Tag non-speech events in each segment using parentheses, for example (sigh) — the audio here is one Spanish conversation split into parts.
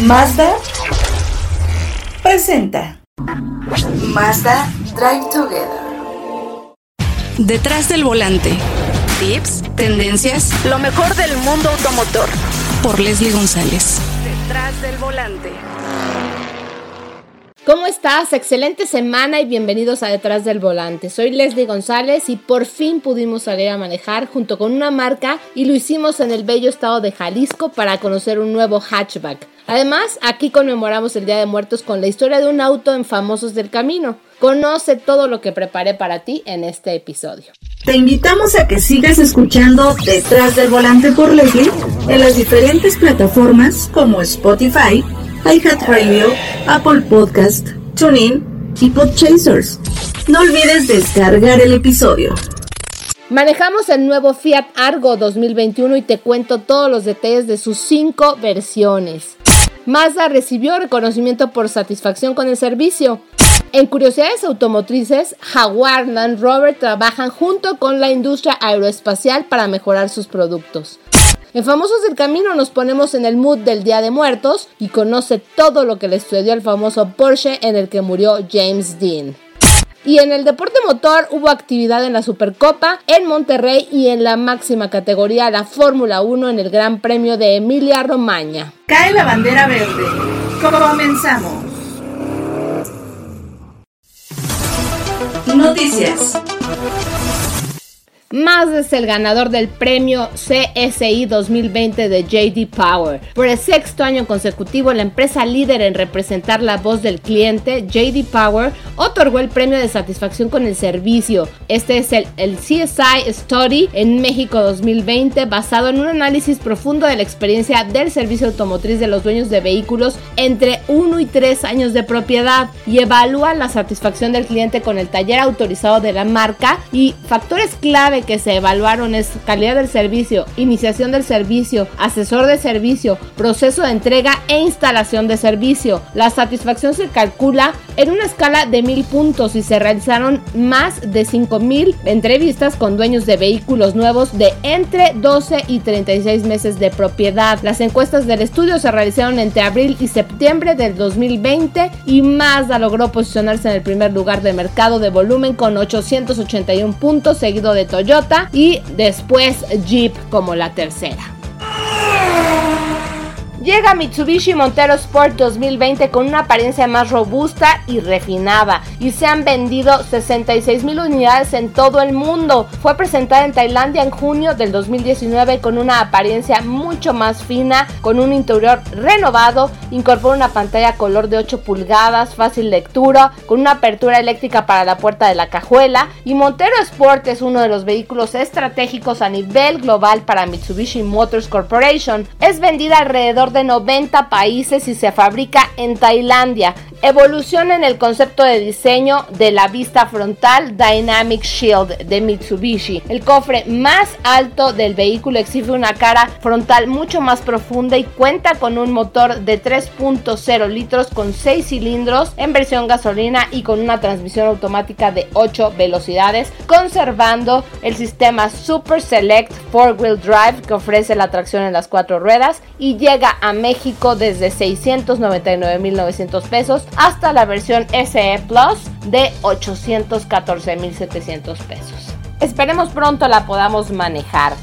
Mazda presenta Mazda Drive Together. Detrás del volante. Tips, tendencias, lo mejor del mundo automotor. Por Leslie González. Detrás del volante. ¿Cómo estás? Excelente semana y bienvenidos a Detrás del Volante. Soy Leslie González y por fin pudimos salir a manejar junto con una marca y lo hicimos en el bello estado de Jalisco para conocer un nuevo hatchback. Además, aquí conmemoramos el Día de Muertos con la historia de un auto en Famosos del Camino. Conoce todo lo que preparé para ti en este episodio. Te invitamos a que sigas escuchando Detrás del Volante por Leslie en las diferentes plataformas como Spotify, iHeartRadio, Apple Podcast, TuneIn y Podchasers. No olvides descargar el episodio. Manejamos el nuevo Fiat Argo 2021 y te cuento todos los detalles de sus cinco versiones. Mazda recibió reconocimiento por satisfacción con el servicio. En curiosidades automotrices, Jaguar Land Rover trabajan junto con la industria aeroespacial para mejorar sus productos. En Famosos del Camino nos ponemos en el mood del Día de Muertos y conoce todo lo que le sucedió al famoso Porsche en el que murió James Dean. Y en el deporte motor hubo actividad en la Supercopa, en Monterrey y en la máxima categoría, la Fórmula 1 en el Gran Premio de Emilia Romagna. Cae la bandera verde. Comenzamos. Noticias. Mazda el ganador del premio CSI 2020 de JD Power. Por el sexto año consecutivo, la empresa líder en representar la voz del cliente, JD Power, otorgó el premio de satisfacción con el servicio. Este es el, el CSI Study en México 2020, basado en un análisis profundo de la experiencia del servicio automotriz de los dueños de vehículos entre 1 y 3 años de propiedad y evalúa la satisfacción del cliente con el taller autorizado de la marca y factores clave que se evaluaron es calidad del servicio, iniciación del servicio, asesor de servicio, proceso de entrega e instalación de servicio. La satisfacción se calcula en una escala de mil puntos y se realizaron más de 5000 entrevistas con dueños de vehículos nuevos de entre 12 y 36 meses de propiedad. Las encuestas del estudio se realizaron entre abril y septiembre del 2020 y Mazda logró posicionarse en el primer lugar de mercado de volumen con 881 puntos, seguido de Toyota y después Jeep como la tercera. Llega Mitsubishi Montero Sport 2020 con una apariencia más robusta y refinada y se han vendido 66 mil unidades en todo el mundo. Fue presentada en Tailandia en junio del 2019 con una apariencia mucho más fina, con un interior renovado, incorpora una pantalla color de 8 pulgadas, fácil lectura, con una apertura eléctrica para la puerta de la cajuela y Montero Sport es uno de los vehículos estratégicos a nivel global para Mitsubishi Motors Corporation. Es vendida alrededor de 90 países y se fabrica en Tailandia. Evolución en el concepto de diseño de la vista frontal Dynamic Shield de Mitsubishi. El cofre más alto del vehículo exhibe una cara frontal mucho más profunda y cuenta con un motor de 3.0 litros con 6 cilindros en versión gasolina y con una transmisión automática de 8 velocidades, conservando el sistema Super Select 4-Wheel Drive que ofrece la tracción en las cuatro ruedas y llega a México desde 699.900 pesos hasta la versión SE Plus de 814.700 pesos. Esperemos pronto la podamos manejar.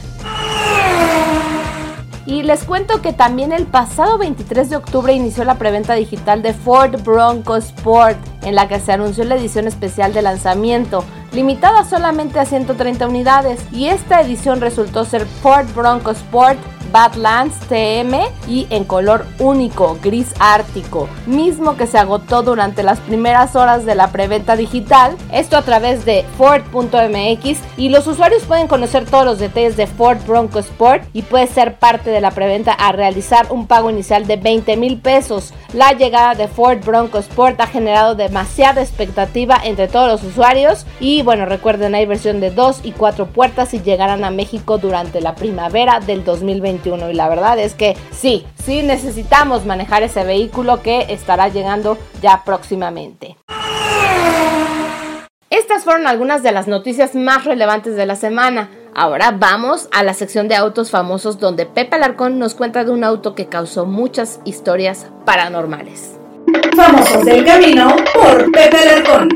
Y les cuento que también el pasado 23 de octubre inició la preventa digital de Ford Bronco Sport, en la que se anunció la edición especial de lanzamiento, limitada solamente a 130 unidades, y esta edición resultó ser Ford Bronco Sport Badlands TM y en color único, gris ártico, mismo que se agotó durante las primeras horas de la preventa digital, esto a través de Ford.mx y los usuarios pueden conocer todos los detalles de Ford Bronco Sport y puede ser parte de la preventa a realizar un pago inicial de 20 mil pesos. La llegada de Ford Bronco Sport ha generado demasiada expectativa entre todos los usuarios y bueno recuerden hay versión de 2 y 4 puertas y llegarán a México durante la primavera del 2021 y la verdad es que sí, sí necesitamos manejar ese vehículo que estará llegando ya próximamente. Estas fueron algunas de las noticias más relevantes de la semana. Ahora vamos a la sección de autos famosos donde Pepe Alarcón nos cuenta de un auto que causó muchas historias paranormales. Famosos del camino por Pepe Alarcón.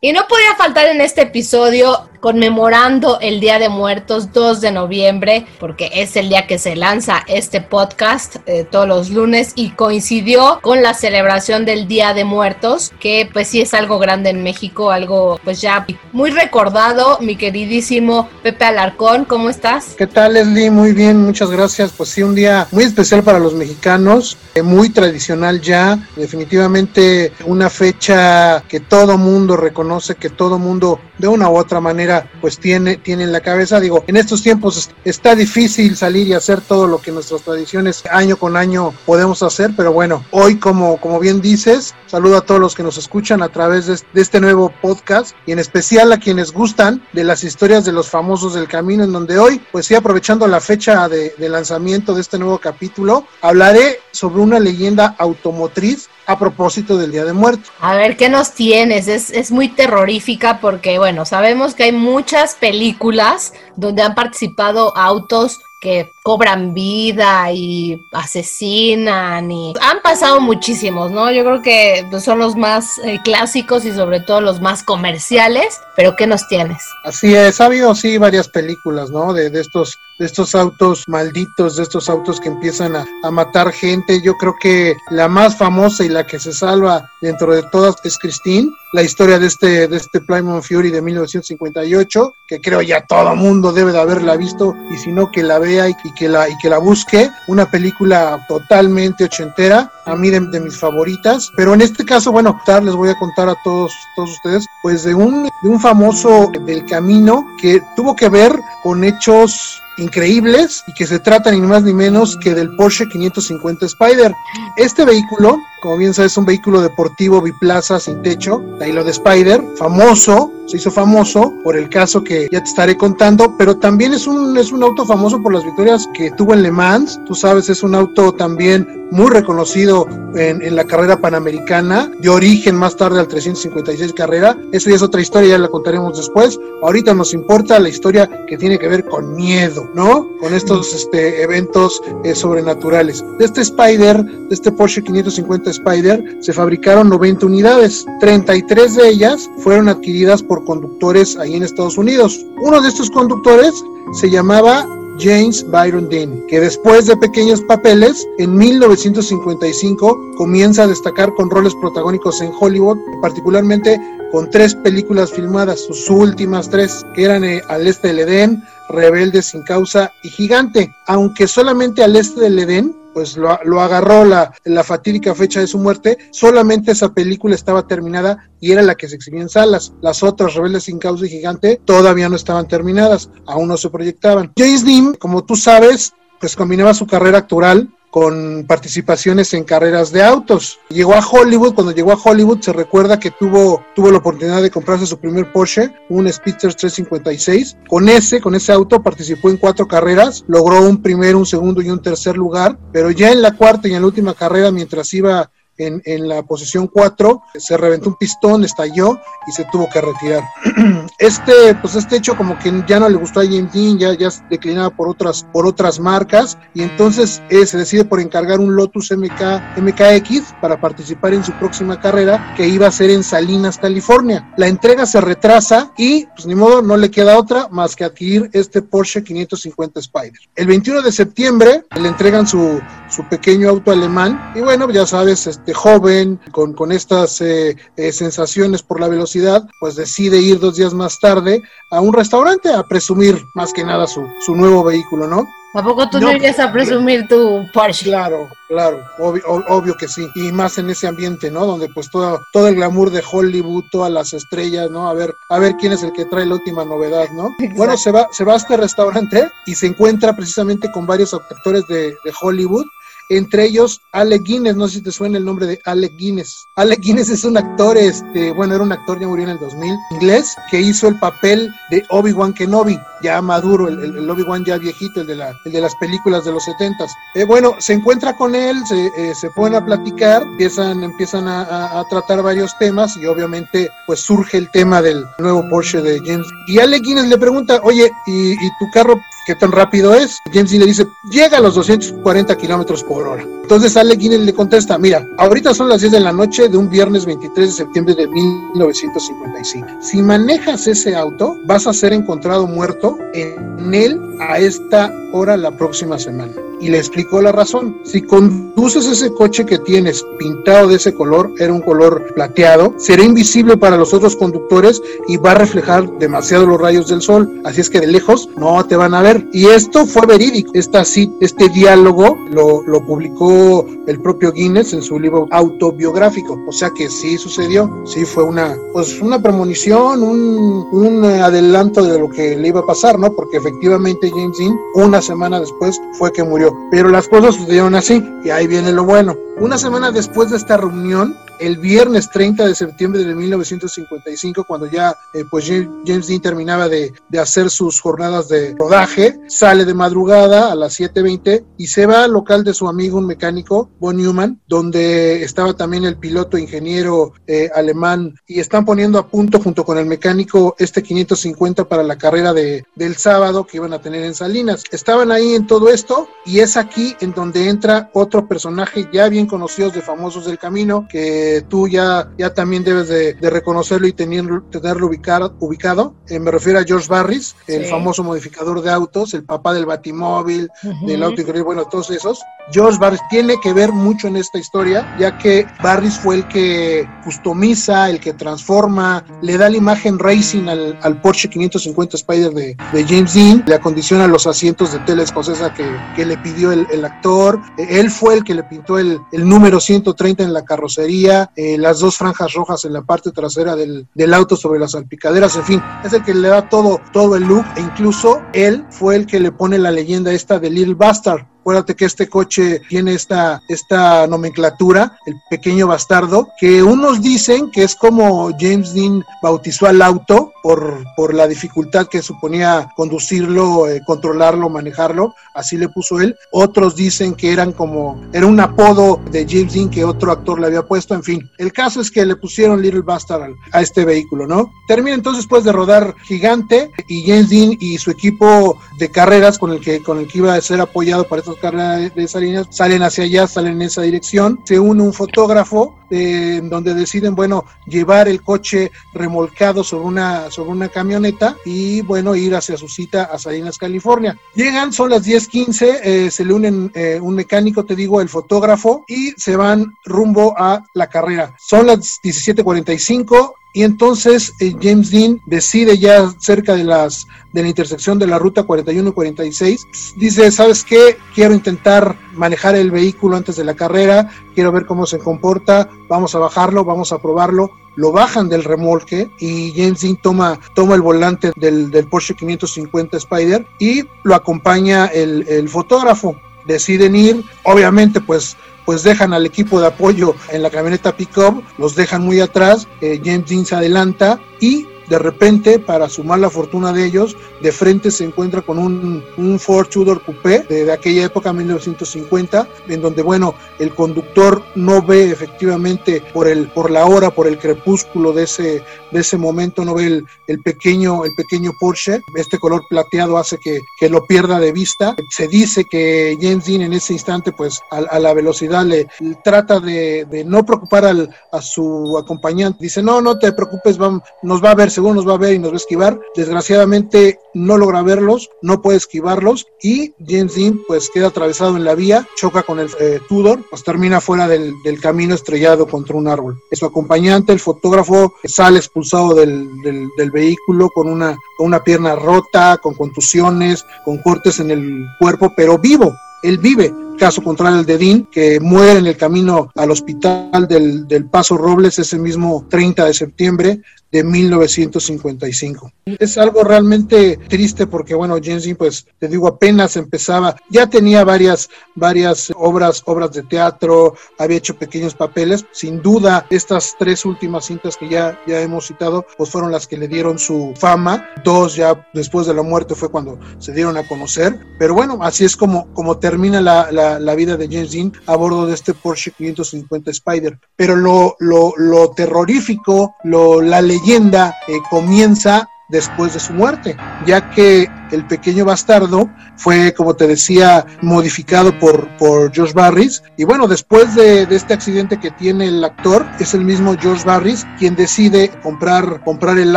Y no podía faltar en este episodio conmemorando el Día de Muertos 2 de noviembre, porque es el día que se lanza este podcast eh, todos los lunes y coincidió con la celebración del Día de Muertos, que pues sí es algo grande en México, algo pues ya muy recordado. Mi queridísimo Pepe Alarcón, ¿cómo estás? ¿Qué tal, Leslie? Muy bien, muchas gracias. Pues sí, un día muy especial para los mexicanos, eh, muy tradicional ya, definitivamente una fecha que todo mundo reconoce, que todo mundo de una u otra manera pues tiene, tiene en la cabeza. Digo, en estos tiempos está difícil salir y hacer todo lo que nuestras tradiciones año con año podemos hacer, pero bueno, hoy como, como bien dices, saludo a todos los que nos escuchan a través de, este nuevo podcast y en especial a quienes gustan de las historias de los famosos del camino, en donde hoy, pues sí, aprovechando la fecha de, de lanzamiento de este nuevo capítulo, hablaré sobre una leyenda automotriz a propósito del Día de Muertos. A ver, ¿qué nos tienes? Es, es, muy terrorífica porque, bueno, sabemos que hay muchas películas donde han participado autos que cobran vida y asesinan y han pasado muchísimos, ¿no? Yo creo que son los más eh, clásicos y sobre todo los más comerciales, pero ¿qué nos tienes? Así es, ha habido sí varias películas, ¿no? De, de estos de estos autos malditos, de estos autos que empiezan a, a, matar gente. Yo creo que la más famosa y la que se salva dentro de todas es Christine, la historia de este, de este Plymouth Fury de 1958, que creo ya todo mundo debe de haberla visto y si no que la vea y, y que la, y que la busque. Una película totalmente ochentera, a mí de, mis favoritas. Pero en este caso, bueno, les voy a contar a todos, todos ustedes, pues de un, de un famoso del camino que tuvo que ver con hechos increíbles y que se tratan ni más ni menos que del Porsche 550 Spider. Este vehículo, como bien sabes, es un vehículo deportivo biplaza sin techo, de ahí lo de Spider, famoso, se hizo famoso por el caso que ya te estaré contando, pero también es un, es un auto famoso por las victorias que tuvo en Le Mans, tú sabes, es un auto también muy reconocido en, en la carrera panamericana, de origen más tarde al 356 carrera, eso ya es otra historia, ya la contaremos después, ahorita nos importa la historia que tiene que ver con miedo, ¿no? Con estos este, eventos eh, sobrenaturales. De este Spider, de este Porsche 550 Spider, se fabricaron 90 unidades, 33 de ellas fueron adquiridas por conductores ahí en Estados Unidos. Uno de estos conductores se llamaba James Byron Dean, que después de pequeños papeles, en 1955 comienza a destacar con roles protagónicos en Hollywood, particularmente con tres películas filmadas, sus últimas tres, que eran eh, Al Este del Edén, Rebelde sin causa y Gigante, aunque solamente Al Este del Edén pues lo, agarró la, la, fatídica fecha de su muerte, solamente esa película estaba terminada y era la que se exhibía en salas. Las otras, Rebeldes sin causa y Gigante, todavía no estaban terminadas, aún no se proyectaban. James Dean, como tú sabes, pues combinaba su carrera actoral con participaciones en carreras de autos. Llegó a Hollywood, cuando llegó a Hollywood se recuerda que tuvo, tuvo la oportunidad de comprarse su primer Porsche, un Speedster 356. Con ese, con ese auto participó en cuatro carreras, logró un primer, un segundo y un tercer lugar, pero ya en la cuarta y en la última carrera, mientras iba en, en, la posición 4, se reventó un pistón, estalló y se tuvo que retirar. (clears throat) Este, pues este hecho como que ya no le gustó a James Dean, ya, ya declinaba por otras, por otras marcas y entonces eh, se decide por encargar un Lotus MK, MKX para participar en su próxima carrera que iba a ser en Salinas, California. La entrega se retrasa y pues ni modo, no le queda otra más que adquirir este Porsche 550 Spider. El 21 de septiembre le entregan su, su pequeño auto alemán y bueno, ya sabes, este joven con, con estas eh, eh, sensaciones por la velocidad, pues decide ir dos días más tarde a un restaurante a presumir más que nada su, su nuevo vehículo, ¿no? ¿A poco tú no, no irías a presumir tu Porsche? Claro, claro, obvio, obvio, que sí. Y más en ese ambiente, ¿no? Donde pues todo, todo el glamour de Hollywood, todas las estrellas, ¿no? A ver, a ver quién es el que trae la última novedad, ¿no? Exacto. Bueno, se va, se va a este restaurante y se encuentra precisamente con varios actores de, de Hollywood entre ellos Alec Guinness, no sé si te suena el nombre de Alec Guinness. Alec Guinness es un actor, este, bueno, era un actor, ya murió en el 2000, inglés, que hizo el papel de Obi-Wan Kenobi, ya maduro, el, Obi-Wan ya viejito, el de, la, el de las películas de los 70 eh, bueno, se encuentra con él, se, eh, se ponen a platicar, empiezan, empiezan a, a, tratar varios temas y obviamente pues surge el tema del nuevo Porsche de James. Y Alec Guinness le pregunta, oye, ¿y, y tu carro qué tan rápido es. James Dean le dice, llega a los 240 kilómetros por hora. Entonces Alec Guinness le contesta, mira, ahorita son las 10 de la noche de un viernes 23 de septiembre de 1955. Si manejas ese auto, vas a ser encontrado muerto en él a esta hora la próxima semana y le explicó la razón. Si conduces ese coche que tienes pintado de ese color, era un color plateado, será invisible para los otros conductores y va a reflejar demasiado los rayos del sol. Así es que de lejos no te van a ver. Y esto fue verídico. Esta, este diálogo lo, lo publicó el propio Guinness en su libro autobiográfico. O sea que sí sucedió. Sí fue una, pues una premonición, un, un adelanto de lo que le iba a pasar, ¿no? Porque efectivamente James Dean, una semana después, fue que murió pero las cosas sucedieron así, y ahí viene lo bueno. Una semana después de esta reunión, el viernes 30 de septiembre de 1955, cuando ya eh, pues James Dean terminaba de, de, hacer sus jornadas de rodaje, sale de madrugada a las 7.20 y se va al local de su amigo, un mecánico, Von Newman, donde estaba también el piloto ingeniero eh, alemán y están poniendo a punto junto con el mecánico este 550 para la carrera de, del sábado que iban a tener en Salinas. Estaban ahí en todo esto y es aquí en donde entra otro personaje ya bien conocidos de famosos del camino que tú ya, ya también debes de, reconocerlo y tenerlo, tenerlo ubicado. ubicado. Eh, me refiero a George Barris, el famoso modificador de autos, el papá del batimóvil, del auto increíble, bueno, todos esos. George Barris tiene que ver mucho en esta historia, ya que Barris fue el que customiza, el que transforma, le da la imagen racing al, al Porsche 550 Spider de, de, James Dean, le acondiciona los asientos de tela escocesa que, que le pidió el, el, actor, él fue el que le pintó el, el número 130 en la carrocería, eh, las dos franjas rojas en la parte trasera del, auto sobre las salpicaderas, en fin, es el que le da todo, todo el look e incluso él fue el que le pone la leyenda esta de Little Bastard, Acuérdate que este coche tiene esta, esta nomenclatura, el pequeño bastardo, que unos dicen que es como James Dean bautizó al auto por, la dificultad que suponía conducirlo, eh, controlarlo, manejarlo, así le puso él. Otros dicen que eran como, era un apodo de James Dean que otro actor le había puesto, en fin. El caso es que le pusieron Little Bastard a este vehículo, ¿no? Termina entonces después de rodar Gigante y James Dean y su equipo de carreras con el que, con el que iba a ser apoyado para estos carreras de Salinas, salen hacia allá, salen en esa dirección, se une un fotógrafo eh, donde deciden, bueno, llevar el coche remolcado sobre una, sobre una camioneta y, bueno, ir hacia su cita a Salinas, California. Llegan, son las 10:15, eh, se le unen eh, un mecánico, te digo, el fotógrafo, y se van rumbo a la carrera. Son las 17:45 y entonces eh, James Dean decide ya cerca de las de la intersección de la ruta 41 y 46, dice, ¿sabes qué? Quiero intentar manejar el vehículo antes de la carrera, quiero ver cómo se comporta, vamos a bajarlo, vamos a probarlo. Lo bajan del remolque y James Dean toma, toma el volante del, del Porsche 550 Spider y lo acompaña el, el fotógrafo. Deciden ir, obviamente pues pues dejan al equipo de apoyo en la camioneta pickup, los dejan muy atrás, eh, James Dean se adelanta y de repente, para sumar la fortuna de ellos, de frente se encuentra con un, un Ford Tudor Coupé de, aquella época, 1950, en donde, bueno, el conductor no ve efectivamente por, el, por la hora, por el crepúsculo de ese, de ese momento, no ve el, el pequeño, el pequeño Porsche. Este color plateado hace que, que, lo pierda de vista. Se dice que James Dean en ese instante, pues a, la velocidad le, le trata de, de, no preocupar al, a su acompañante. Dice, no, no te preocupes, vamos, nos va a ver seguro nos va a ver y nos va a esquivar. Desgraciadamente no logra verlos, no puede esquivarlos y James Dean pues queda atravesado en la vía, choca con el eh, Tudor, pues termina fuera del, del, camino estrellado contra un árbol. Su acompañante, el fotógrafo, sale expulsado del, del, vehículo con una, con una pierna rota, con contusiones, con cortes en el cuerpo, pero vivo él vive. Caso contrario el de Dean, que muere en el camino al hospital del, del, Paso Robles ese mismo 30 de septiembre de 1955. Es algo realmente triste porque, bueno, James Dean, pues te digo, apenas empezaba, ya tenía varias, varias obras, obras de teatro, había hecho pequeños papeles. Sin duda, estas tres últimas cintas que ya, ya hemos citado, pues fueron las que le dieron su fama. Dos ya después de la muerte fue cuando se dieron a conocer. Pero bueno, así es como, como termina la, la, vida de James Dean a bordo de este Porsche 550 Spider. Pero lo, lo, lo terrorífico, lo, la leyenda eh, comienza después de su muerte, ya que el pequeño bastardo fue, como te decía, modificado por, por George Barris. Y bueno, después de, este accidente que tiene el actor, es el mismo George Barris quien decide comprar, comprar el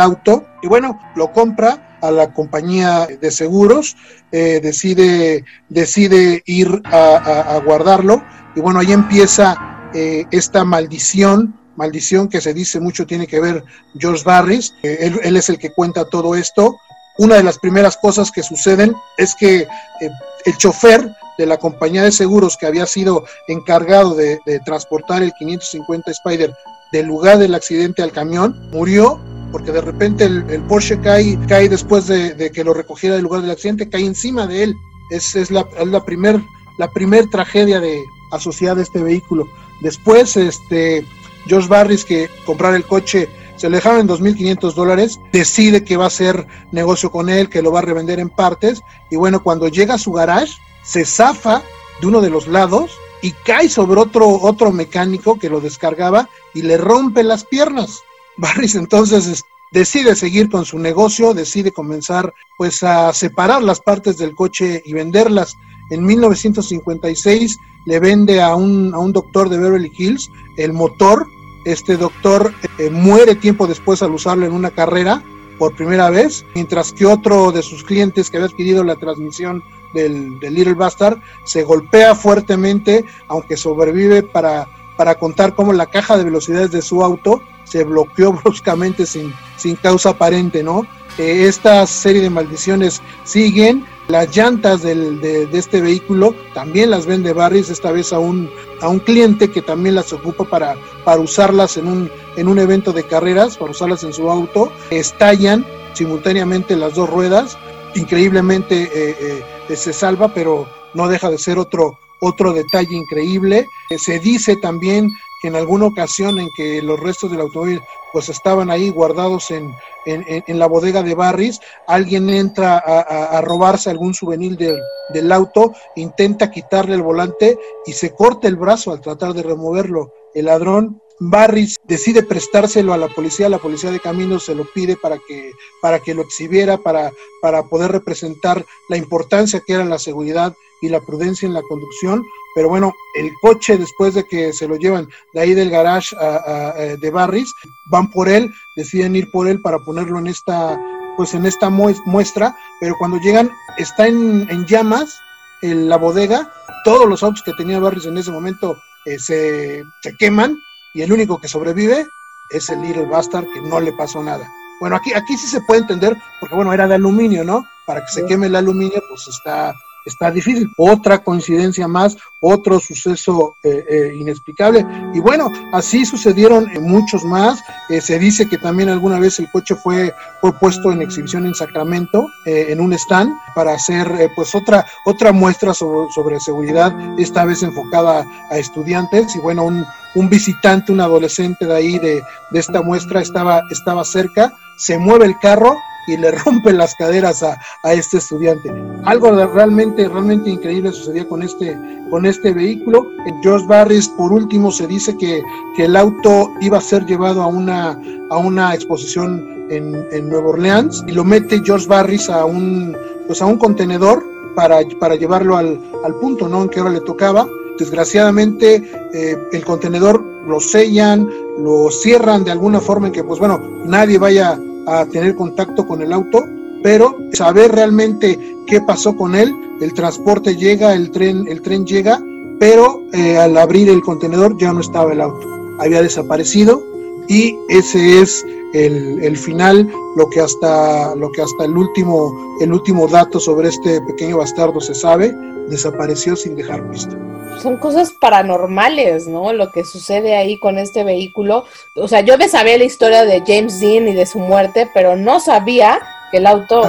auto. Y bueno, lo compra a la compañía de seguros, eh, decide, decide ir a, a, guardarlo. Y bueno, ahí empieza eh, esta maldición maldición que se dice mucho tiene que ver George Barris, él, él, es el que cuenta todo esto. Una de las primeras cosas que suceden es que eh, el chofer de la compañía de seguros que había sido encargado de, transportar el 550 Spider del lugar del accidente al camión murió porque de repente el, Porsche cae, cae después de, que lo recogiera del lugar del accidente, cae encima de él. Es, es la, es la primer, la primer tragedia de, asociada a este vehículo. Después, este, George Barris que comprar el coche se le dejaron en 2.500 dólares, decide que va a hacer negocio con él, que lo va a revender en partes, y bueno, cuando llega a su garage, se zafa de uno de los lados y cae sobre otro, otro mecánico que lo descargaba y le rompe las piernas. (laughs) Barris entonces decide seguir con su negocio, decide comenzar pues a separar las partes del coche y venderlas. En 1956 le vende a un, a un doctor de Beverly Hills el motor este doctor eh, muere tiempo después al usarlo en una carrera por primera vez, mientras que otro de sus clientes que había adquirido la transmisión del, del Little Bastard se golpea fuertemente, aunque sobrevive para, para contar cómo la caja de velocidades de su auto se bloqueó (laughs) bruscamente sin, sin causa aparente, ¿no? Eh, esta serie de maldiciones siguen, las llantas de, de, este vehículo también las vende Barris, esta vez a un, a un cliente que también las ocupa para, para usarlas en un, en un evento de carreras, para usarlas en su auto. Estallan simultáneamente las dos ruedas, increíblemente eh, eh, se salva, pero no deja de ser otro, otro detalle increíble. Eh, se dice también en alguna ocasión en que los restos del automóvil pues estaban ahí guardados en, en, la bodega de Barris, alguien entra a, a, a robarse algún souvenir del, del, auto, intenta quitarle el volante y se corta el brazo al tratar de removerlo. El ladrón Barris decide prestárselo a la policía, la policía de caminos se lo pide para que, para que lo exhibiera, para, para poder representar la importancia que era la seguridad y la prudencia en la conducción, pero bueno, el coche después de que se lo llevan de ahí del garage a, de Barris, van por él, deciden ir por él para ponerlo en esta, pues en esta muestra, pero cuando llegan está en, en llamas en la bodega, todos los autos que tenía Barris en ese momento eh, se, se queman y el único que sobrevive es el Little Bastard que no le pasó nada. Bueno, aquí, aquí sí se puede entender, porque bueno, era de aluminio, ¿no? Para que se queme el aluminio, pues está está difícil. Otra coincidencia más, otro suceso eh, eh, inexplicable. Y bueno, así sucedieron muchos más. Eh, se dice que también alguna vez el coche fue, fue puesto en exhibición en Sacramento, eh, en un stand, para hacer eh, pues otra, otra muestra sobre, sobre, seguridad, esta vez enfocada a estudiantes. Y bueno, un, un visitante, un adolescente de ahí de, de esta muestra estaba, estaba cerca, se mueve el carro y le (laughs) rompe las caderas a, a, este estudiante. Algo realmente, realmente increíble sucedía con este, con este vehículo. George Barris, por último, se dice que, que el auto iba a ser llevado a una, a una exposición en, en Nueva Orleans y lo mete George Barris a un, pues a un contenedor para, para llevarlo al, al punto ¿no? en que ahora le tocaba. Desgraciadamente, eh, el contenedor lo sellan, lo cierran de alguna forma en que, pues bueno, nadie vaya a tener contacto con el auto, pero saber realmente qué pasó con él, el transporte llega, el tren, el tren llega, pero eh, al abrir el contenedor ya no estaba el auto, había desaparecido y ese es el, el, final, lo que hasta lo que hasta el último el último dato sobre este pequeño bastardo se sabe, desapareció sin dejar pista. Son cosas paranormales, ¿no? Lo que sucede ahí con este vehículo. O sea, yo me sabía la historia de James Dean y de su muerte, pero no sabía que el auto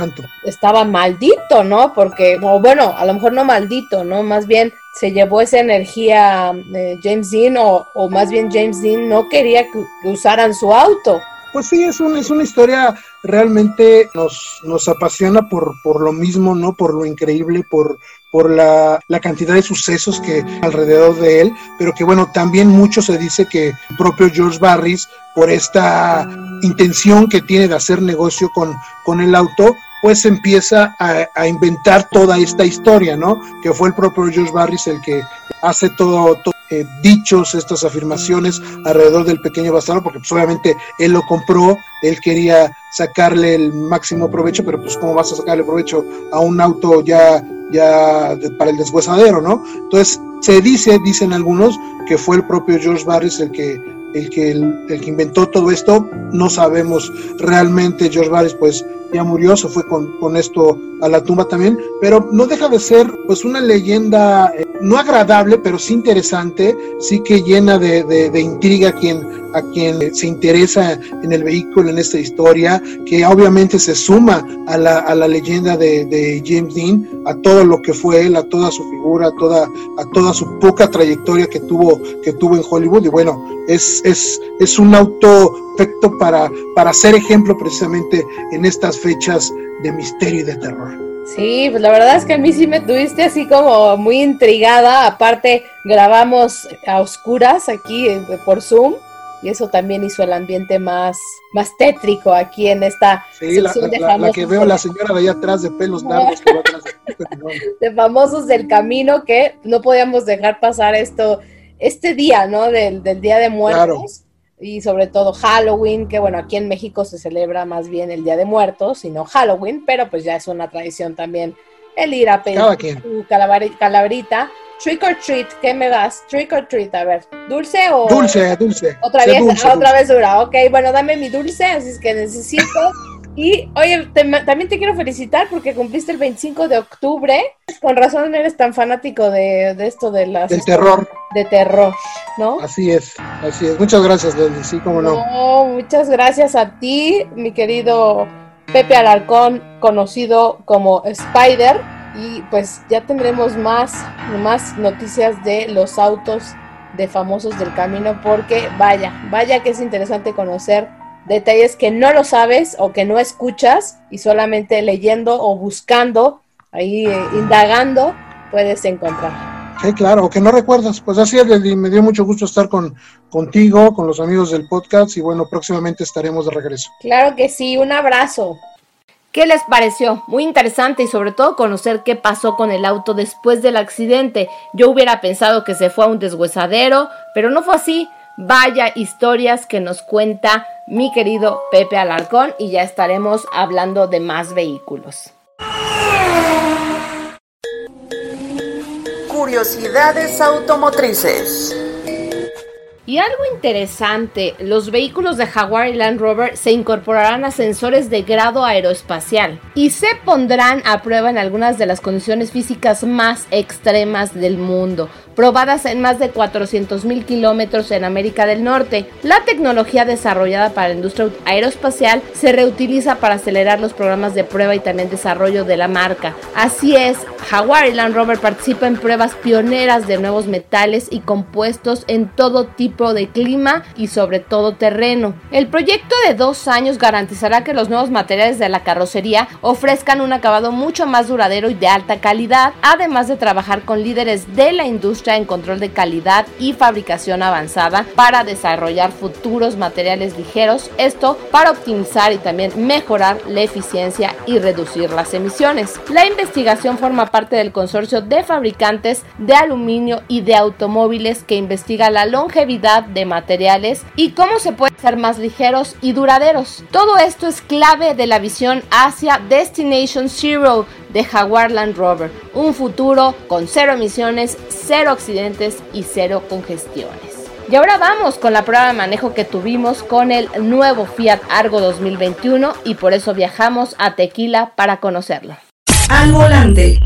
estaba maldito, ¿no? Porque, o bueno, a lo mejor no maldito, ¿no? Más bien se llevó esa energía eh, James Dean o, o, más bien James Dean no quería que, usaran su auto. Pues sí, es, un, es una historia realmente nos, nos apasiona por, por lo mismo, ¿no? Por lo increíble, por, por la, la, cantidad de sucesos que alrededor de él, pero que bueno, también mucho se dice que el propio George Barris, por esta intención que tiene de hacer negocio con, con el auto, pues empieza a, inventar toda esta historia, ¿no? Que fue el propio George Barris el que hace todo, eh, dichos, estas afirmaciones alrededor del pequeño bastardo, porque pues obviamente él lo compró, él quería sacarle el máximo provecho, pero pues cómo vas a sacarle provecho a un auto ya, ya para el deshuesadero, ¿no? Entonces se dice, dicen algunos, que fue el propio George Barris el que el que, el, que inventó todo esto, no sabemos realmente, George Barris pues ya murió, se fue con, con, esto a la tumba también, pero no deja de ser pues una leyenda eh, no agradable, pero sí interesante, sí que llena de, de, intriga a quien, a quien se interesa en el vehículo, en esta historia, que obviamente se suma a la, a la leyenda de, de, James Dean, a todo lo que fue él, a toda su figura, a toda, a toda su poca trayectoria que tuvo, que tuvo en Hollywood, y bueno, es, es, es un auto perfecto para, para ser ejemplo precisamente en estas fechas de misterio y de terror. Sí, pues la verdad es que a mí sí me tuviste así como muy intrigada. Aparte, grabamos a oscuras aquí eh, por Zoom y eso también hizo el ambiente más, más tétrico aquí en esta sí, la, de la, la, que veo la señora de allá atrás de pelos largos que va atrás (laughs) de famosos del camino que no podíamos dejar pasar esto este día, ¿no? Del, del Día de Muertos. Claro y sobre todo Halloween, que bueno, aquí en México se celebra más bien el Día de Muertos, sino Halloween, pero pues ya es una tradición también el ir a pedir tu calaverita. Trick or treat, ¿qué me das? Trick or treat, a ver, ¿dulce o...? Dulce, dulce. Otra vez, dulce, otra vez dura, ok, bueno, dame mi dulce, así es que necesito (laughs) y oye, te, también te quiero felicitar porque cumpliste el 25 de octubre. Con razón eres tan fanático de, de esto de las... Del terror. De terror, ¿no? Así es, así es. Muchas gracias, Leslie, sí, cómo no. No, muchas gracias a ti, mi querido Pepe Alarcón, conocido como Spider. Y pues ya tendremos más, más noticias de los autos de famosos del camino porque vaya, vaya que es interesante conocer detalles que no lo sabes o que no escuchas y solamente leyendo o buscando, ahí eh, indagando, puedes encontrar. Sí, claro, o que no recuerdas. Pues así es, me dio mucho gusto estar con, contigo, con los amigos del podcast y bueno, próximamente estaremos de regreso. Claro que sí, un abrazo. ¿Qué les pareció? Muy interesante y sobre todo conocer qué pasó con el auto después del accidente. Yo hubiera pensado que se fue a un deshuesadero, pero no fue así. Vaya historias que nos cuenta mi querido Pepe Alarcón y ya estaremos hablando de más vehículos. Curiosidades automotrices. Y algo interesante, los vehículos de Jaguar y Land Rover se incorporarán a sensores de grado aeroespacial y se pondrán a prueba en algunas de las condiciones físicas más extremas del mundo, probadas en más de 400 mil kilómetros en América del Norte. La tecnología desarrollada para la industria aeroespacial se reutiliza para acelerar los programas de prueba y también desarrollo de la marca. Así es, Jaguar Land Rover participa en pruebas pioneras de nuevos metales y compuestos en todo tipo de clima y sobre todo terreno. El proyecto de dos años garantizará que los nuevos materiales de la carrocería ofrezcan un acabado mucho más duradero y de alta calidad, además de trabajar con líderes de la industria en control de calidad y fabricación avanzada para desarrollar futuros materiales ligeros, esto para optimizar y también mejorar la eficiencia y reducir las emisiones. La investigación forma parte del consorcio de fabricantes de aluminio y de automóviles que investiga la longevidad de materiales y cómo se pueden ser más ligeros y duraderos. Todo esto es clave de la visión hacia Destination Zero de Jaguar Land Rover, un futuro con cero emisiones, cero accidentes y cero congestiones. Y ahora vamos con la prueba de manejo que tuvimos con el nuevo Fiat Argo 2021 y por eso viajamos a Tequila para conocerlo. Al volante.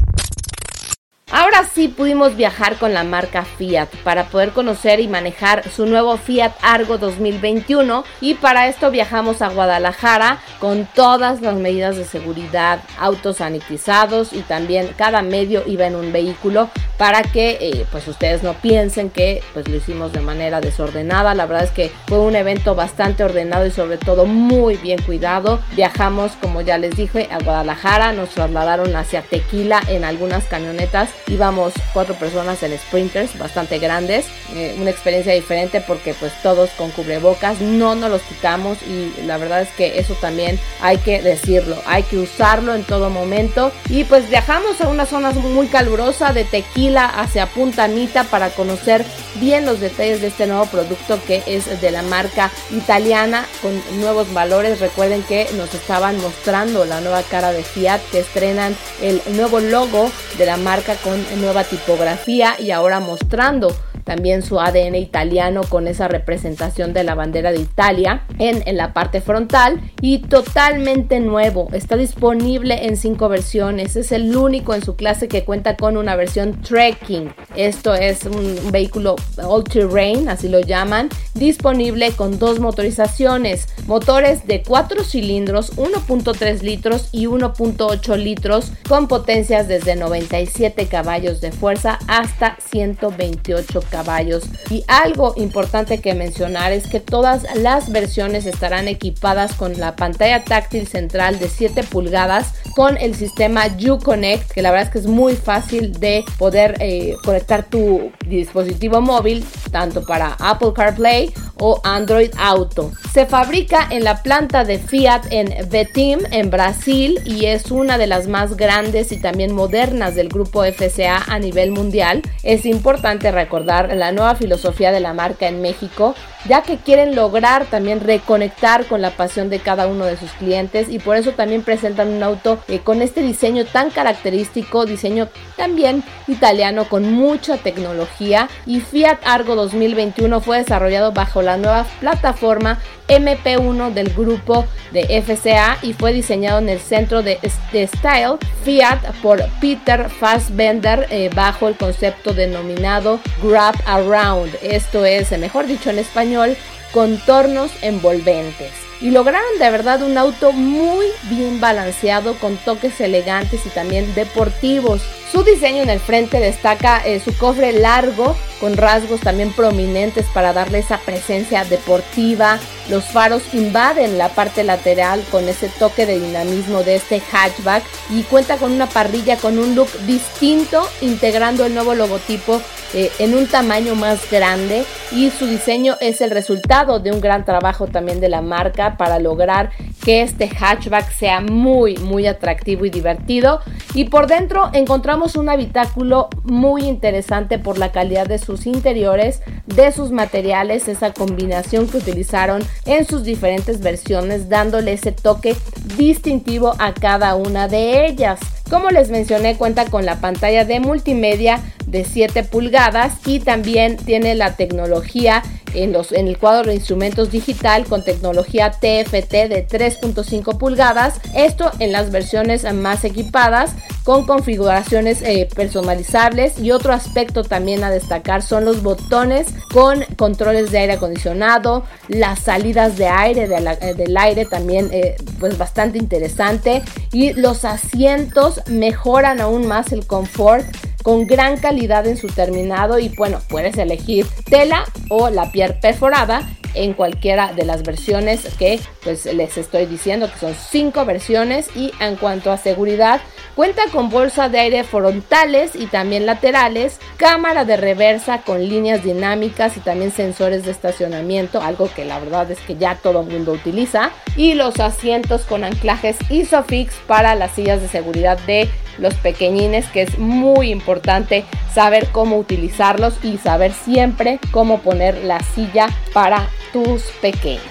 Ahora sí pudimos viajar con la marca Fiat para poder conocer y manejar su nuevo Fiat Argo 2021 y para esto viajamos a Guadalajara con todas las medidas de seguridad, autos sanitizados y también cada medio iba en un vehículo para que eh, pues ustedes no piensen que pues lo hicimos de manera desordenada. La verdad es que fue un evento bastante ordenado y sobre todo muy bien cuidado. Viajamos como ya les dije a Guadalajara, nos trasladaron hacia Tequila en algunas camionetas íbamos cuatro personas en sprinters bastante grandes, eh, una experiencia diferente porque pues todos con cubrebocas, no nos los quitamos y la verdad es que eso también hay que decirlo, hay que usarlo en todo momento y pues viajamos a una zona muy calurosa de tequila hacia Punta Anita para conocer bien los detalles de este nuevo producto que es de la marca italiana con nuevos valores. Recuerden que nos estaban mostrando la nueva cara de Fiat que estrenan el nuevo logo de la marca con nueva tipografía y ahora mostrando también su ADN italiano con esa representación de la bandera de Italia en, la parte frontal y totalmente nuevo. Está disponible en cinco versiones. Es el único en su clase que cuenta con una versión trekking. Esto es un, vehículo all terrain, así lo llaman, disponible con dos motorizaciones, motores de 4 cilindros, 1.3 litros y 1.8 litros con potencias desde 97 caballos de fuerza hasta 128 caballos. Y algo importante que mencionar es que todas las versiones estarán equipadas con la pantalla táctil central de 7 pulgadas con el sistema Uconnect, que la verdad es que es muy fácil de poder eh, conectar tu dispositivo móvil tanto para Apple CarPlay o Android Auto. Se fabrica en la planta de Fiat en Betim, en Brasil, y es una de las más grandes y también modernas del grupo FCA a nivel mundial. Es importante recordar la nueva filosofía de la marca en México, ya que quieren lograr también reconectar con la pasión de cada uno de sus clientes y por eso también presentan un auto eh, con este diseño tan característico, diseño también italiano con mucha tecnología y Fiat Argo 2021 fue desarrollado bajo la nueva plataforma MP1 del grupo de FCA y fue diseñado en el centro de, Style Fiat por Peter Fassbender eh, bajo el concepto denominado Grab Around. Esto es, mejor dicho en español, contornos envolventes y lograron de verdad un auto muy bien balanceado con toques elegantes y también deportivos. Su diseño en el frente destaca eh, su cofre largo con rasgos también prominentes para darle esa presencia deportiva. Los faros invaden la parte lateral con ese toque de dinamismo de este hatchback y cuenta con una parrilla con un look distinto integrando el nuevo logotipo eh, en un tamaño más grande y su diseño es el resultado de un gran trabajo también de la marca para lograr que este hatchback sea muy muy atractivo y divertido y por dentro encontramos un habitáculo muy interesante por la calidad de sus interiores de sus materiales esa combinación que utilizaron en sus diferentes versiones dándole ese toque distintivo a cada una de ellas. Como les mencioné, cuenta con la pantalla de multimedia de 7 pulgadas y también tiene la tecnología en, los, en el cuadro de instrumentos digital con tecnología TFT de 3.5 pulgadas. Esto en las versiones más equipadas con configuraciones eh, personalizables y otro aspecto también a destacar son los botones con controles de aire acondicionado, las salidas de aire eh, del aire también eh, pues bastante interesante y los asientos mejoran aún más el confort con gran calidad en su terminado y bueno, puedes elegir tela o la piel perforada en cualquiera de las versiones que pues les estoy diciendo que son cinco versiones y en cuanto a seguridad cuenta con bolsa de aire frontales y también laterales, cámara de reversa con líneas dinámicas y también sensores de estacionamiento, algo que la verdad es que ya todo el mundo utiliza y los asientos con anclajes ISOFIX para las sillas de seguridad de los pequeñines que es muy importante saber cómo utilizarlos y saber siempre cómo poner la silla para tus pequeños.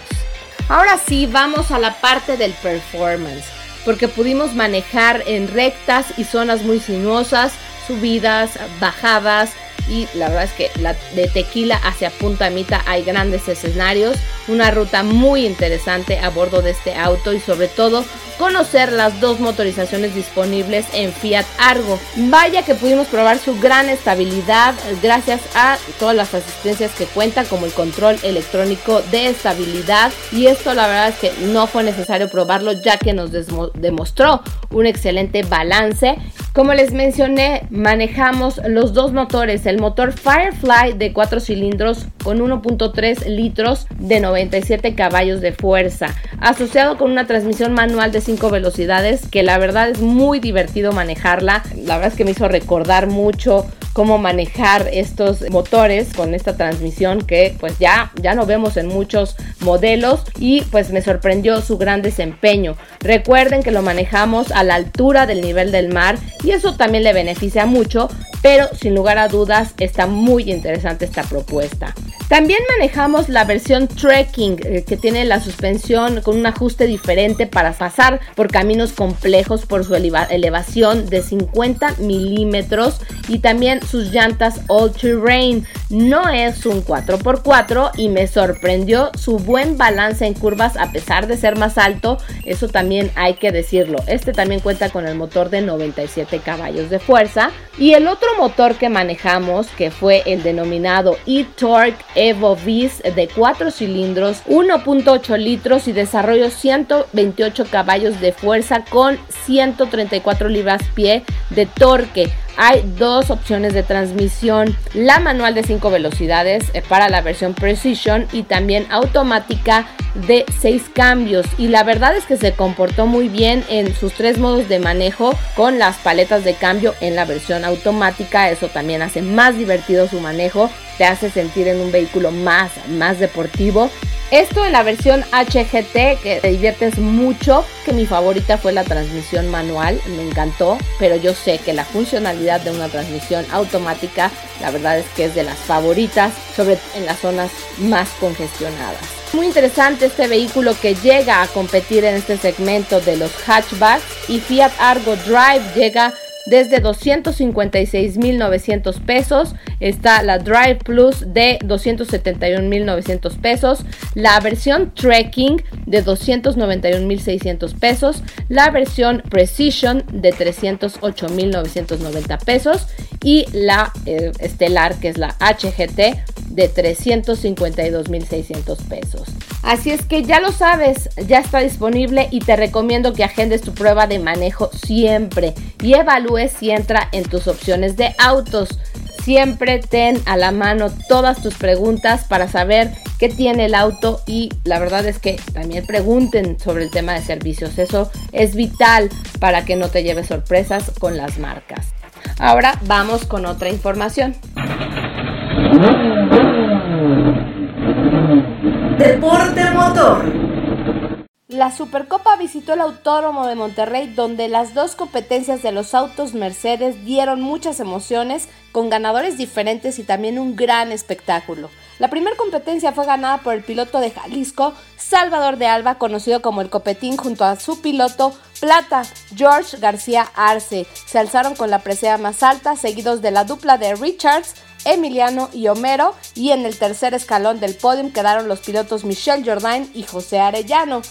Ahora sí, vamos a la parte del performance, porque pudimos manejar en rectas y zonas muy sinuosas, subidas, bajadas, y la verdad es que de Tequila hacia Punta Mita hay grandes escenarios, una ruta muy interesante a bordo de este auto y sobre todo conocer las dos motorizaciones disponibles en Fiat Argo. Vaya que pudimos probar su gran estabilidad gracias a todas las asistencias que cuenta como el control electrónico de estabilidad y esto la verdad es que no fue necesario probarlo ya que nos demostró un excelente balance. Como les mencioné, manejamos los dos motores, el motor Firefly de 4 cilindros con 1.3 litros de 97 caballos de fuerza, asociado con una transmisión manual de 5 velocidades que la verdad es muy divertido manejarla. La verdad es que me hizo recordar mucho cómo manejar estos motores con esta transmisión que pues ya, ya no vemos en muchos modelos y pues me sorprendió su gran desempeño. Recuerden que lo manejamos a la altura del nivel del mar y eso también le beneficia mucho, pero sin lugar a dudas está muy interesante esta propuesta. También manejamos la versión trekking eh, que tiene la suspensión con un ajuste diferente para pasar por caminos complejos por su elevación de 50 milímetros y también sus llantas all terrain. No es un 4x4 y me sorprendió su buen balance en curvas a pesar de ser más alto. Eso también hay que decirlo. Este también cuenta con el motor de 97 caballos de fuerza. Y el otro motor que manejamos, que fue el denominado e-Torque Evo Vis de 4 cilindros, 1.8 litros y desarrollo 128 caballos de fuerza con 134 libras-pie de torque. Hay dos opciones de transmisión, la manual de 5 velocidades eh, para la versión Precision y también automática de 6 cambios. Y la verdad es que se comportó muy bien en sus tres modos de manejo con las paletas de cambio en la versión automática, eso también hace más divertido su manejo, te hace sentir en un vehículo más, más deportivo. Esto en la versión HGT que te diviertes mucho, que mi favorita fue la transmisión manual, me encantó, pero yo sé que la funcionalidad de una transmisión automática, la verdad es que es de las favoritas, sobre en las zonas más congestionadas. Muy interesante este vehículo que llega a competir en este segmento de los hatchbacks y Fiat Argo Drive llega desde 256.900 pesos. Está la Drive Plus de 271.900 pesos. La versión Trekking de 291.600 pesos. La versión Precision de 308.990 pesos. Y la eh, Estelar, que es la HGT, de 352.600 pesos. Así es que ya lo sabes, ya está disponible y te recomiendo que agendes tu prueba de manejo siempre y evalúes si entra en tus opciones de autos. Siempre ten a la mano todas tus preguntas para saber qué tiene el auto y la verdad es que también pregunten sobre el tema de servicios. Eso es vital para que no te lleves sorpresas con las marcas. Ahora vamos con otra información. Deporte motor. La Supercopa visitó el Autódromo de Monterrey donde las dos competencias de los autos Mercedes dieron muchas emociones con ganadores diferentes y también un gran espectáculo. La primera competencia fue ganada por el piloto de Jalisco, Salvador de Alba, conocido como el Copetín, junto a su piloto Plata, George García Arce. Se alzaron con la presea más alta, seguidos de la dupla de Richards, Emiliano y Homero, y en el tercer escalón del podium quedaron los pilotos Michelle Jordain y José Arellano.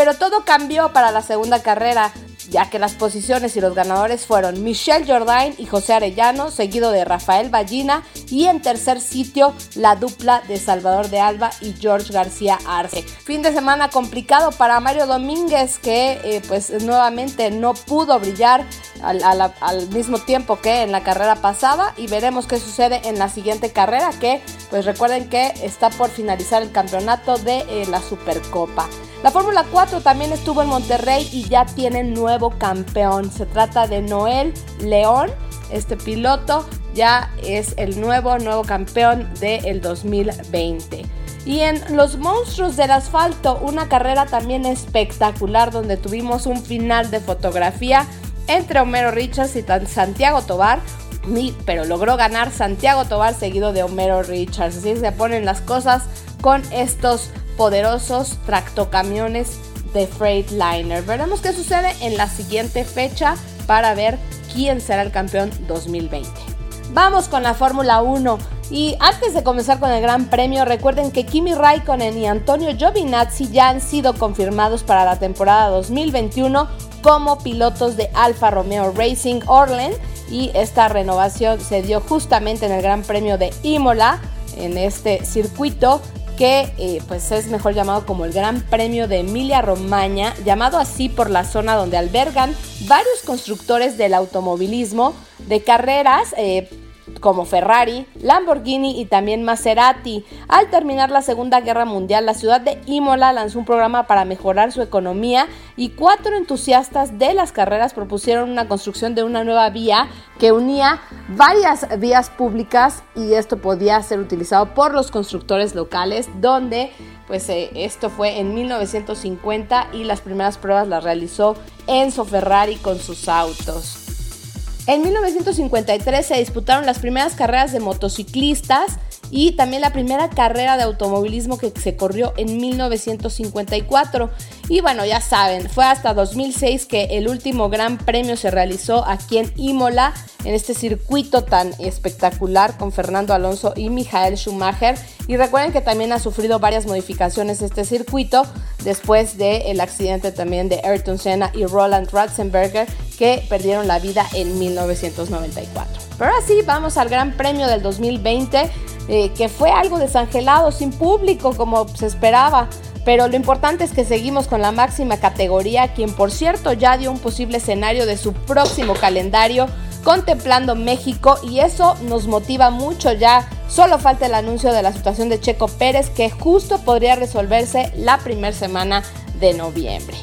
Pero todo cambió para la segunda carrera, ya que las posiciones y los ganadores fueron Michelle Jordain y José Arellano, seguido de Rafael Ballina, y en tercer sitio la dupla de Salvador de Alba y George García Arce. Fin de semana complicado para Mario Domínguez, que eh, pues nuevamente no pudo brillar al, mismo tiempo que en la carrera pasada, y veremos qué sucede en la siguiente carrera, que pues recuerden que está por finalizar el campeonato de eh, la Supercopa. La Fórmula 4 también estuvo en Monterrey y ya tiene nuevo campeón. Se trata de Noel León. Este piloto ya es el nuevo, nuevo campeón del 2020. Y en Los Monstruos del Asfalto, una carrera también espectacular donde tuvimos un final de fotografía entre Homero Richards y Santiago Tobar. Pero logró ganar Santiago Tobar seguido de Homero Richards. Así se ponen las cosas con estos poderosos tractocamiones de Freightliner. Veremos qué sucede en la siguiente fecha para ver quién será el campeón 2020. Vamos con la Fórmula 1. Y antes de comenzar con el Gran Premio, recuerden que Kimi Raikkonen y Antonio Giovinazzi ya han sido confirmados para la temporada 2021 como pilotos de Alfa Romeo Racing Orlen y esta renovación se dio justamente en el Gran Premio de Imola, en este circuito que eh, pues es mejor llamado como el Gran Premio de Emilia Romagna, llamado así por la zona donde albergan varios constructores del automovilismo de carreras. Eh, como Ferrari, Lamborghini y también Maserati. Al terminar la Segunda Guerra Mundial, la ciudad de Imola lanzó un programa para mejorar su economía y cuatro entusiastas de las carreras propusieron una construcción de una nueva vía que unía varias vías públicas y esto podía ser utilizado por los constructores locales donde pues eh, esto fue en 1950 y las primeras pruebas las realizó Enzo Ferrari con sus autos. En 1953 se disputaron las primeras carreras de motociclistas y también la primera carrera de automovilismo que se corrió en 1954. Y bueno, ya saben, fue hasta 2006 que el último gran premio se realizó aquí en Imola, en este circuito tan espectacular con Fernando Alonso y Michael Schumacher. Y recuerden que también ha sufrido varias modificaciones este circuito después del accidente también de Ayrton Senna y Roland Ratzenberger que perdieron la vida en 1994. Pero ahora sí, vamos al Gran Premio del 2020 eh, que fue algo desangelado, sin público como se esperaba. Pero lo importante es que seguimos con la máxima categoría, quien por cierto ya dio un posible escenario de su próximo calendario contemplando México y eso nos motiva mucho ya. Solo falta el anuncio de la situación de Checo Pérez que justo podría resolverse la primera semana de noviembre.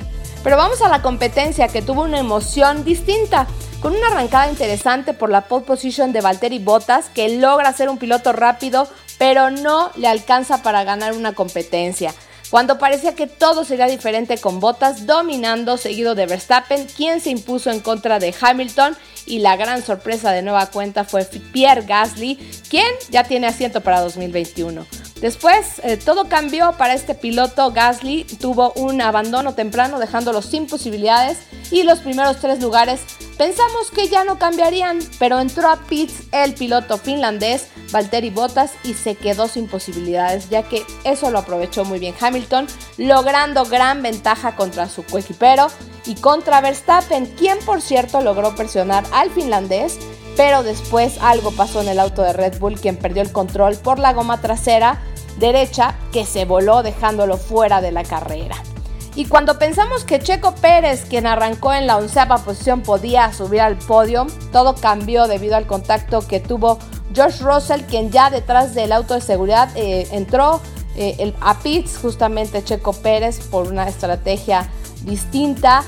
Pero vamos a la competencia que tuvo una emoción distinta con una arrancada interesante por la pole position de Valtteri Bottas, que logra ser un piloto rápido, pero no le alcanza para ganar una competencia. Cuando parecía que todo sería diferente con Bottas dominando, seguido de Verstappen, quien se impuso en contra de Hamilton, y la gran sorpresa de nueva cuenta fue Pierre Gasly, quien ya tiene asiento para 2021. Después, eh, todo cambió para este piloto. Gasly tuvo un abandono temprano, dejándolo sin posibilidades. Y los primeros tres lugares pensamos que ya no cambiarían, pero entró a pits el piloto finlandés Valtteri Bottas y se quedó sin posibilidades, ya que eso lo aprovechó muy bien Hamilton, logrando gran ventaja contra su coequipero y contra Verstappen, quien por cierto logró presionar al finlandés pero después algo pasó en el auto de Red Bull, quien perdió el control por la goma trasera derecha que se voló dejándolo fuera de la carrera. Y cuando pensamos que Checo Pérez, quien arrancó en la onceava posición, podía subir al podio, todo cambió debido al contacto que tuvo George Russell, quien ya detrás del auto de seguridad eh, entró eh, a pits justamente Checo Pérez por una estrategia distinta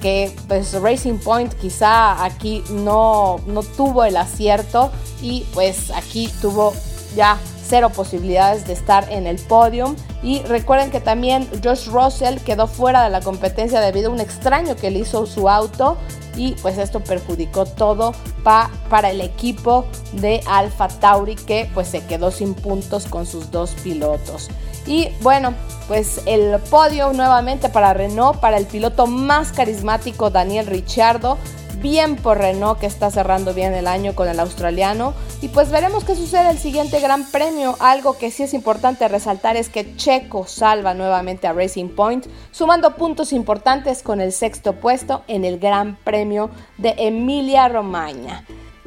que pues Racing Point quizá aquí no, no tuvo el acierto y pues aquí tuvo ya cero posibilidades de estar en el podium. Y recuerden que también Josh Russell quedó fuera de la competencia debido a un extraño que le hizo su auto y pues esto perjudicó todo para el equipo de Alfa Tauri que pues se quedó sin puntos con sus dos pilotos. Y bueno, pues el podio nuevamente para Renault, para el piloto más carismático Daniel Ricciardo. Bien por Renault que está cerrando bien el año con el australiano. Y pues veremos qué sucede el siguiente Gran Premio. Algo que sí es importante resaltar es que Checo salva nuevamente a Racing Point, sumando puntos importantes con el sexto puesto en el Gran Premio de Emilia Romagna.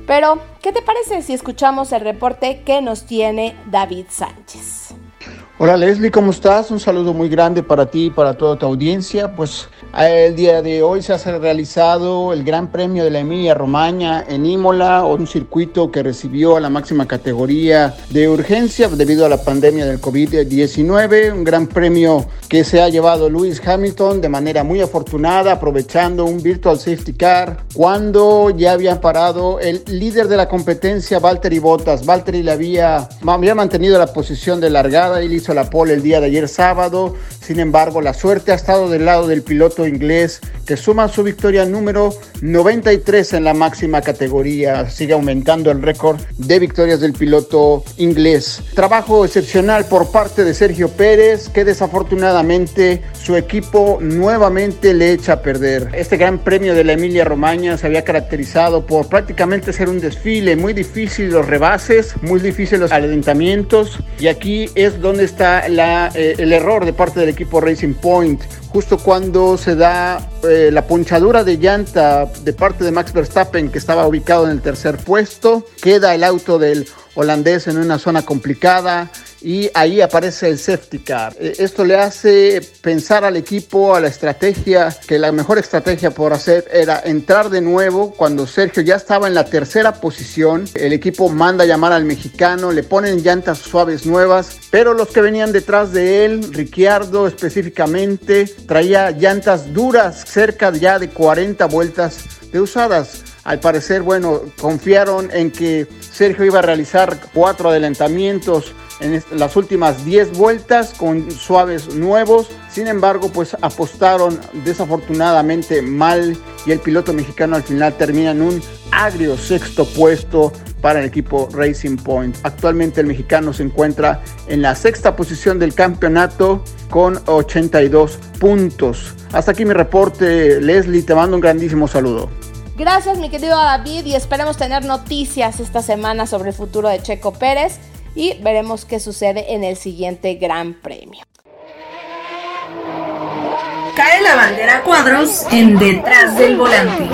Pero, ¿qué te parece si escuchamos el reporte que nos tiene David Sánchez? Hola Leslie, ¿cómo estás? Un saludo muy grande para ti y para toda tu audiencia. Pues el día de hoy se ha realizado el Gran Premio de la Emilia Romagna en Imola, un circuito que recibió a la máxima categoría de urgencia debido a la pandemia del COVID-19, un gran premio que se ha llevado Lewis Hamilton de manera muy afortunada, aprovechando un virtual safety car cuando ya había parado el líder de la competencia, Valtteri Bottas. Valtteri le había, había mantenido la posición de largada y le hizo llevándose la pole el día de ayer sábado. Sin embargo, la suerte ha estado del lado del piloto inglés que suma su victoria número 93 en la máxima categoría. Sigue aumentando el récord de victorias del piloto inglés. Trabajo excepcional por parte de Sergio Pérez, que desafortunadamente su equipo nuevamente le echa a perder. Este gran premio de la Emilia Romagna se había caracterizado por prácticamente ser un desfile muy difícil los rebases, muy difícil los alentamientos y aquí es donde está eh, el error de parte del equipo Racing Point. Justo cuando se da eh, la ponchadura de llanta de parte de Max Verstappen, que estaba ubicado en el tercer puesto, queda el auto del holandés en una zona complicada y ahí aparece el safety car. Eh, esto le hace pensar al equipo, a la estrategia, que la mejor estrategia por hacer era entrar de nuevo cuando Sergio ya estaba en la tercera posición. El equipo manda llamar al mexicano, le ponen llantas suaves nuevas, pero los que venían detrás de él, Ricciardo específicamente, traía llantas duras, cerca ya de 40 vueltas de usadas. Al parecer, bueno, confiaron en que Sergio iba a realizar cuatro adelantamientos en las últimas 10 vueltas con suaves nuevos. Sin embargo, pues apostaron desafortunadamente mal y el piloto mexicano al final termina en un agrio sexto puesto para el equipo Racing Point. Actualmente el mexicano se encuentra en la sexta posición del campeonato con 82 puntos. Hasta aquí mi reporte, Leslie, te mando un grandísimo saludo. Gracias mi querido David y esperemos tener noticias esta semana sobre el futuro de Checo Pérez y veremos qué sucede en el siguiente Gran Premio. Cae la bandera cuadros en detrás del volante.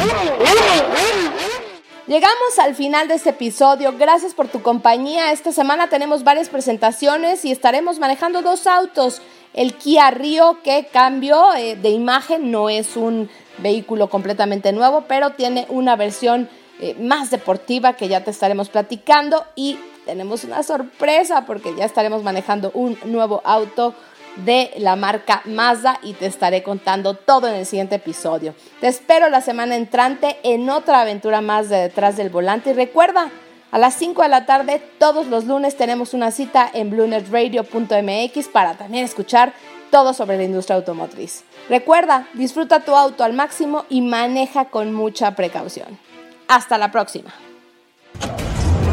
Llegamos al final de este episodio. Gracias por tu compañía. Esta semana tenemos varias presentaciones y estaremos manejando dos autos. El Kia Rio que cambió eh, de imagen, no es un vehículo completamente nuevo, pero tiene una versión eh, más deportiva que ya te estaremos platicando y tenemos una sorpresa porque ya estaremos manejando un nuevo auto de la marca Mazda y te estaré contando todo en el siguiente episodio. Te espero la semana entrante en otra aventura más de detrás del volante y recuerda, a las 5 de la tarde todos los lunes tenemos una cita en bluenetradio.mx para también escuchar todo sobre la industria automotriz. Recuerda, disfruta tu auto al máximo y maneja con mucha precaución. Hasta la próxima.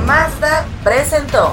Mazda presentó.